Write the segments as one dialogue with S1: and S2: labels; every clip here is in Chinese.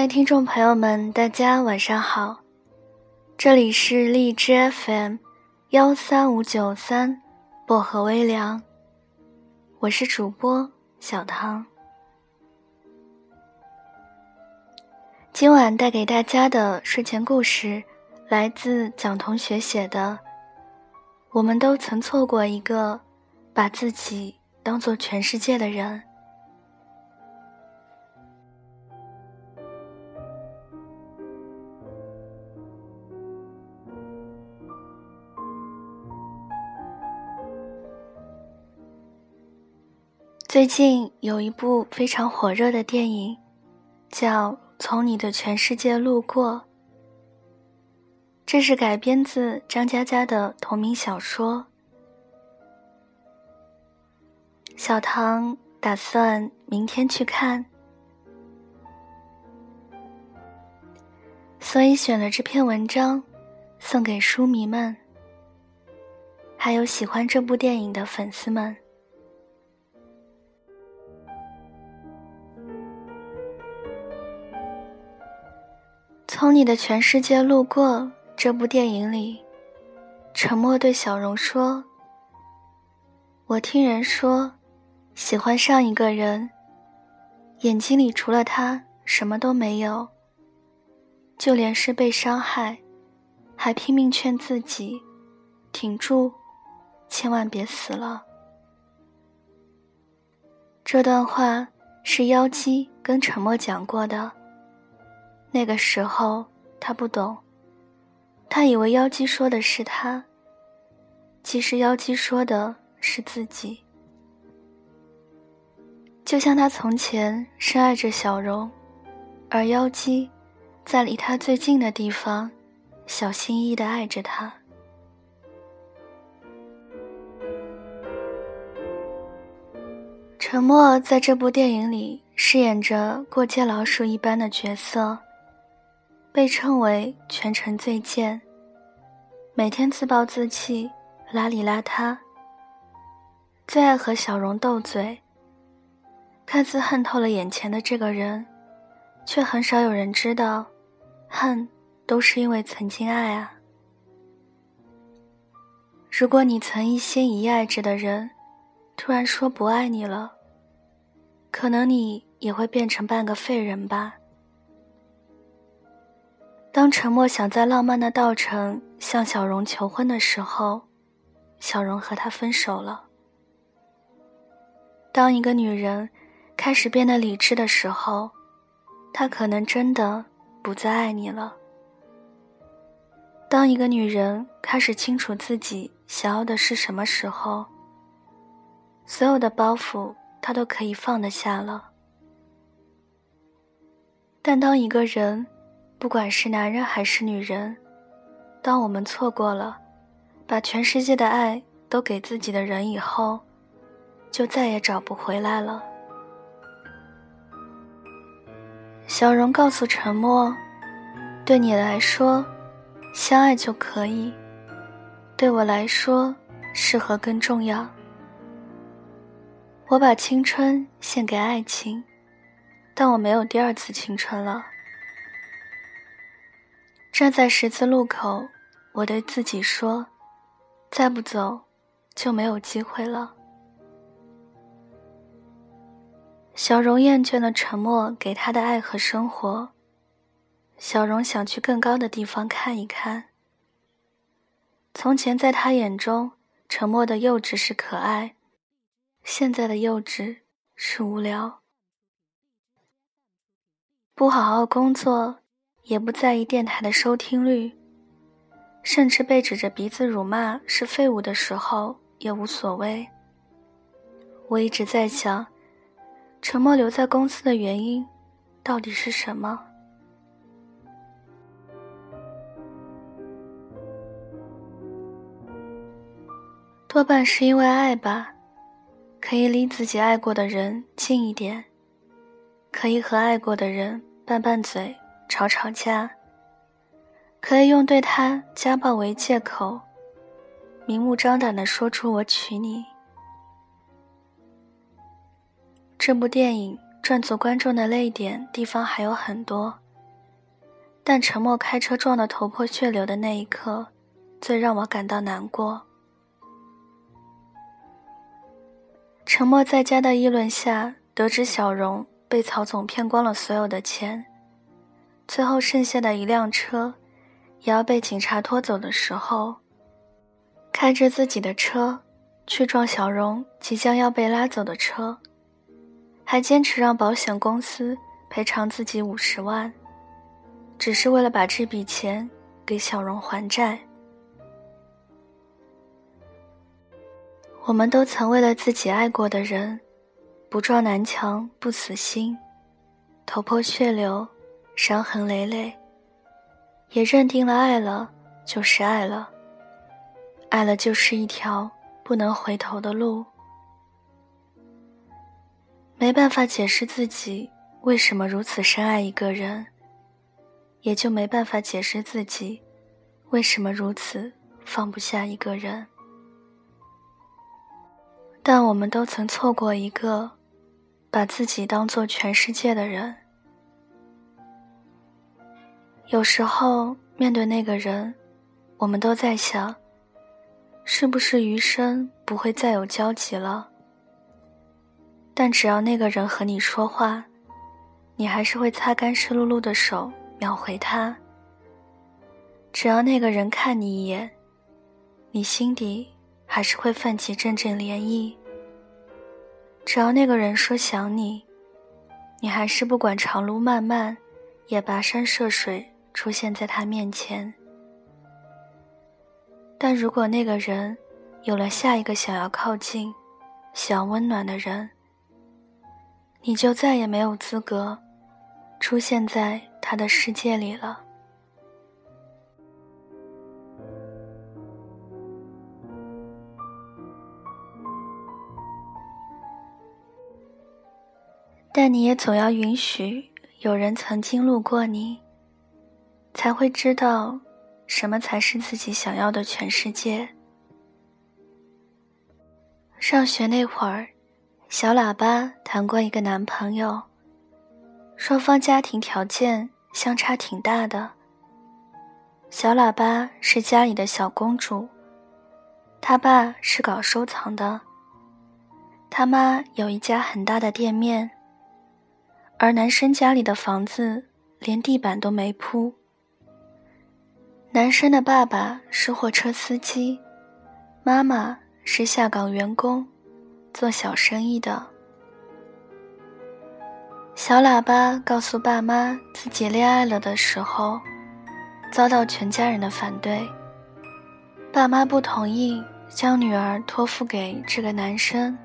S1: 各位听众朋友们，大家晚上好，这里是荔枝 FM 幺三五九三薄荷微凉，我是主播小汤。今晚带给大家的睡前故事来自蒋同学写的。我们都曾错过一个把自己当做全世界的人。最近有一部非常火热的电影，叫《从你的全世界路过》。这是改编自张嘉佳的同名小说。小唐打算明天去看，所以选了这篇文章送给书迷们，还有喜欢这部电影的粉丝们。从你的全世界路过。这部电影里，沉默对小荣说：“我听人说，喜欢上一个人，眼睛里除了他什么都没有。就连是被伤害，还拼命劝自己挺住，千万别死了。”这段话是妖姬跟沉默讲过的。那个时候，他不懂。他以为妖姬说的是他，其实妖姬说的是自己。就像他从前深爱着小荣，而妖姬在离他最近的地方，小心翼翼的爱着他。沉默在这部电影里饰演着过街老鼠一般的角色。被称为全城最贱，每天自暴自弃、邋里邋遢，最爱和小荣斗嘴。看似恨透了眼前的这个人，却很少有人知道，恨都是因为曾经爱啊。如果你曾一心一意爱着的人，突然说不爱你了，可能你也会变成半个废人吧。当沉默想在浪漫的稻城向小荣求婚的时候，小荣和他分手了。当一个女人开始变得理智的时候，她可能真的不再爱你了。当一个女人开始清楚自己想要的是什么时候，所有的包袱她都可以放得下了。但当一个人，不管是男人还是女人，当我们错过了把全世界的爱都给自己的人以后，就再也找不回来了。小荣告诉沉默：“对你来说，相爱就可以；对我来说，适合更重要。我把青春献给爱情，但我没有第二次青春了。”站在十字路口，我对自己说：“再不走，就没有机会了。”小荣厌倦了沉默给他的爱和生活，小荣想去更高的地方看一看。从前在他眼中，沉默的幼稚是可爱，现在的幼稚是无聊。不好好工作。也不在意电台的收听率，甚至被指着鼻子辱骂是废物的时候也无所谓。我一直在想，沉默留在公司的原因到底是什么？多半是因为爱吧，可以离自己爱过的人近一点，可以和爱过的人拌拌嘴。吵吵架，可以用对他家暴为借口，明目张胆的说出“我娶你”。这部电影赚足观众的泪点地方还有很多，但陈默开车撞得头破血流的那一刻，最让我感到难过。沉默在家的议论下，得知小荣被曹总骗光了所有的钱，最后剩下的一辆车，也要被警察拖走的时候，开着自己的车去撞小荣即将要被拉走的车，还坚持让保险公司赔偿自己五十万，只是为了把这笔钱给小荣还债。我们都曾为了自己爱过的人，不撞南墙不死心，头破血流，伤痕累累。也认定了爱了就是爱了，爱了就是一条不能回头的路。没办法解释自己为什么如此深爱一个人，也就没办法解释自己为什么如此放不下一个人。但我们都曾错过一个把自己当做全世界的人。有时候面对那个人，我们都在想，是不是余生不会再有交集了？但只要那个人和你说话，你还是会擦干湿漉漉的手秒回他。只要那个人看你一眼，你心底。还是会泛起阵阵涟漪。只要那个人说想你，你还是不管长路漫漫，也跋山涉水出现在他面前。但如果那个人有了下一个想要靠近、想温暖的人，你就再也没有资格出现在他的世界里了。但你也总要允许有人曾经路过你，才会知道什么才是自己想要的全世界。上学那会儿，小喇叭谈过一个男朋友，双方家庭条件相差挺大的。小喇叭是家里的小公主，他爸是搞收藏的，他妈有一家很大的店面。而男生家里的房子连地板都没铺。男生的爸爸是货车司机，妈妈是下岗员工，做小生意的。小喇叭告诉爸妈自己恋爱了的时候，遭到全家人的反对。爸妈不同意将女儿托付给这个男生。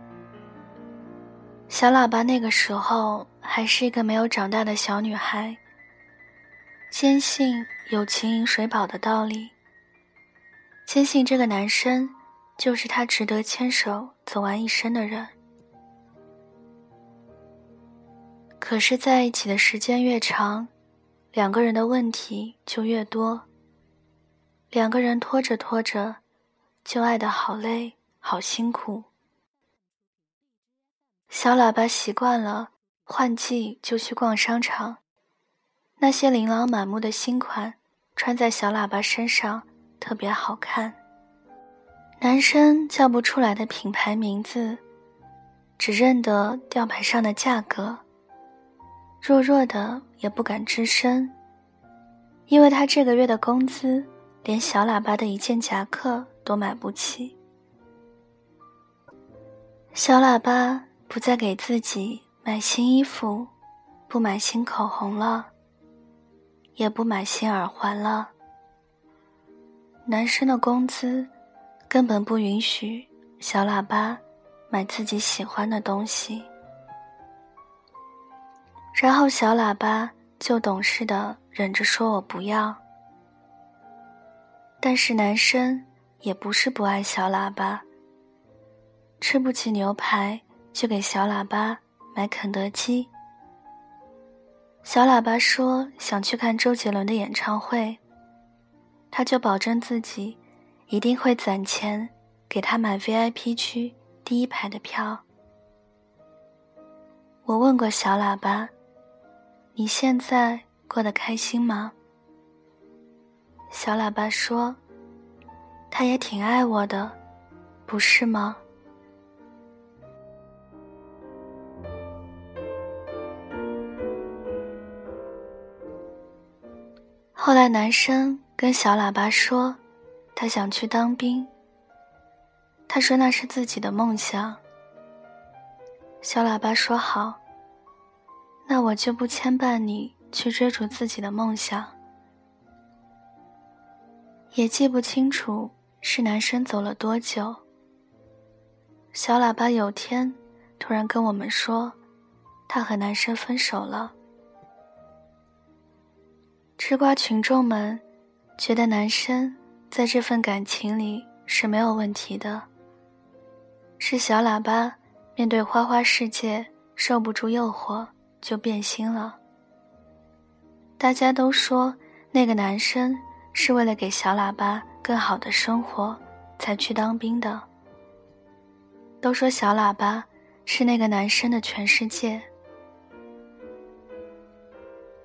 S1: 小喇叭那个时候还是一个没有长大的小女孩，坚信有情饮水饱的道理，坚信这个男生就是她值得牵手走完一生的人。可是，在一起的时间越长，两个人的问题就越多，两个人拖着拖着，就爱得好累，好辛苦。小喇叭习惯了换季就去逛商场，那些琳琅满目的新款穿在小喇叭身上特别好看。男生叫不出来的品牌名字，只认得吊牌上的价格。弱弱的也不敢吱声，因为他这个月的工资连小喇叭的一件夹克都买不起。小喇叭。不再给自己买新衣服，不买新口红了，也不买新耳环了。男生的工资根本不允许小喇叭买自己喜欢的东西，然后小喇叭就懂事的忍着说我不要。但是男生也不是不爱小喇叭，吃不起牛排。就给小喇叭买肯德基。小喇叭说想去看周杰伦的演唱会，他就保证自己一定会攒钱给他买 VIP 区第一排的票。我问过小喇叭：“你现在过得开心吗？”小喇叭说：“他也挺爱我的，不是吗？”后来，男生跟小喇叭说，他想去当兵。他说那是自己的梦想。小喇叭说好，那我就不牵绊你去追逐自己的梦想。也记不清楚是男生走了多久。小喇叭有天突然跟我们说，他和男生分手了。吃瓜群众们觉得男生在这份感情里是没有问题的，是小喇叭。面对花花世界，受不住诱惑就变心了。大家都说那个男生是为了给小喇叭更好的生活才去当兵的。都说小喇叭是那个男生的全世界。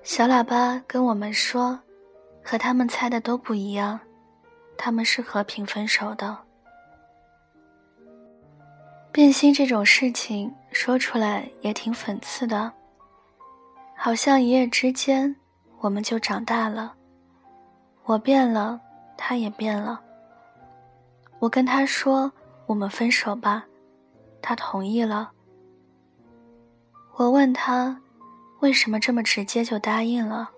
S1: 小喇叭跟我们说，和他们猜的都不一样，他们是和平分手的。变心这种事情说出来也挺讽刺的，好像一夜之间我们就长大了，我变了，他也变了。我跟他说我们分手吧，他同意了。我问他为什么这么直接就答应了，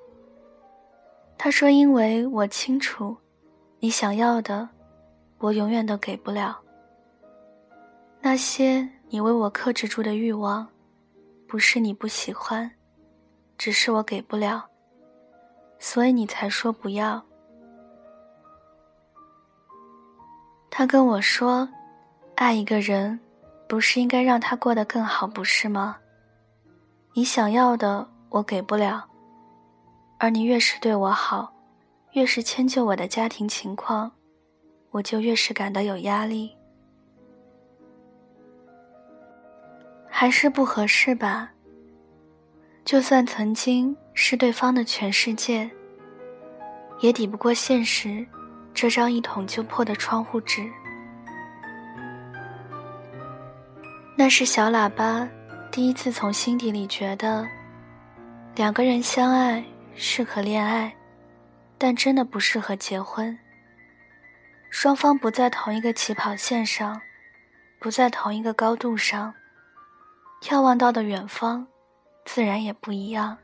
S1: 他说因为我清楚，你想要的，我永远都给不了。那些你为我克制住的欲望，不是你不喜欢，只是我给不了，所以你才说不要。他跟我说，爱一个人，不是应该让他过得更好，不是吗？你想要的我给不了，而你越是对我好，越是迁就我的家庭情况，我就越是感到有压力。还是不合适吧。就算曾经是对方的全世界，也抵不过现实这张一捅就破的窗户纸。那是小喇叭第一次从心底里觉得，两个人相爱适合恋爱，但真的不适合结婚。双方不在同一个起跑线上，不在同一个高度上。眺望到的远方，自然也不一样。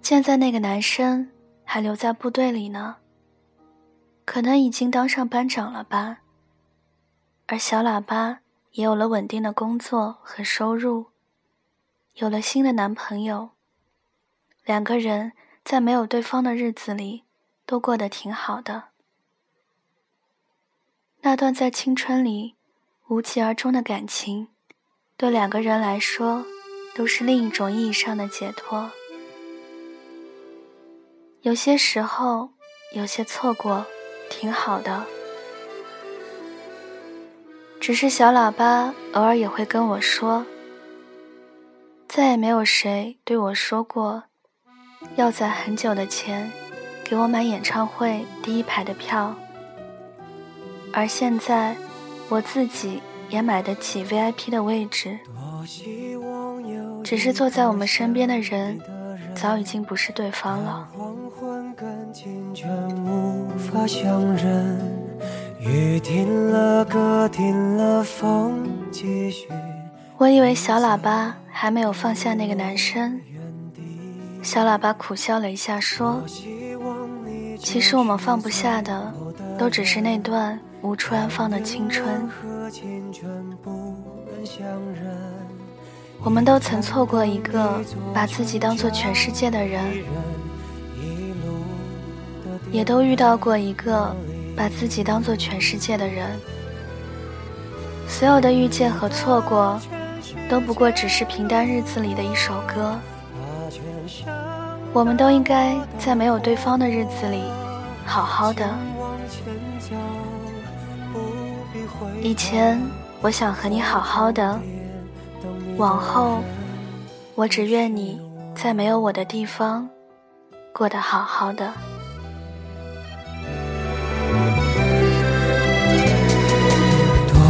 S1: 现在那个男生还留在部队里呢，可能已经当上班长了吧。而小喇叭也有了稳定的工作和收入，有了新的男朋友。两个人在没有对方的日子里，都过得挺好的。那段在青春里。无疾而终的感情，对两个人来说，都是另一种意义上的解脱。有些时候，有些错过，挺好的。只是小喇叭偶尔也会跟我说，再也没有谁对我说过，要在很久的前，给我买演唱会第一排的票，而现在。我自己也买得起 VIP 的位置，只是坐在我们身边的人早已经不是对方了。
S2: 黄昏跟无法相认雨停了，歌停了，风继续
S1: 我以为小喇叭还没有放下那个男生，小喇叭苦笑了一下说：“其实我们放不下的，都只是那段。”无处安放的青春，我们都曾错过一个把自己当做全世界的人，也都遇到过一个把自己当做全世界的人。所有的遇见和错过，都不过只是平淡日子里的一首歌。我们都应该在没有对方的日子里，好好的。以前我想和你好好的，往后，我只愿你在没有我的地方过得好好的。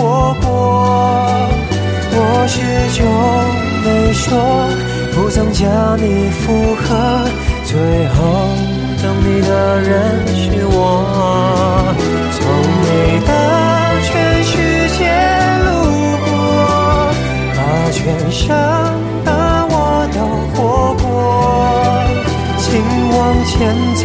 S2: 活过。我始终没说，不曾将你附和，最后。等你的人是我，从你的全世界路过，把全生的我都活过，请往前走，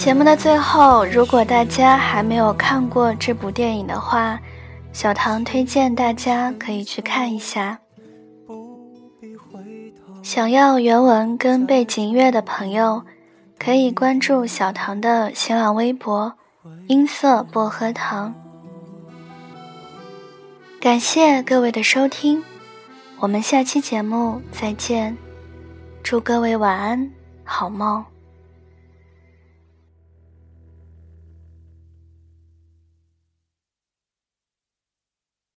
S1: 节目的最后，如果大家还没有看过这部电影的话，小唐推荐大家可以去看一下。想要原文跟背景音乐的朋友，可以关注小唐的新浪微博“音色薄荷糖”。感谢各位的收听，我们下期节目再见，祝各位晚安，好梦。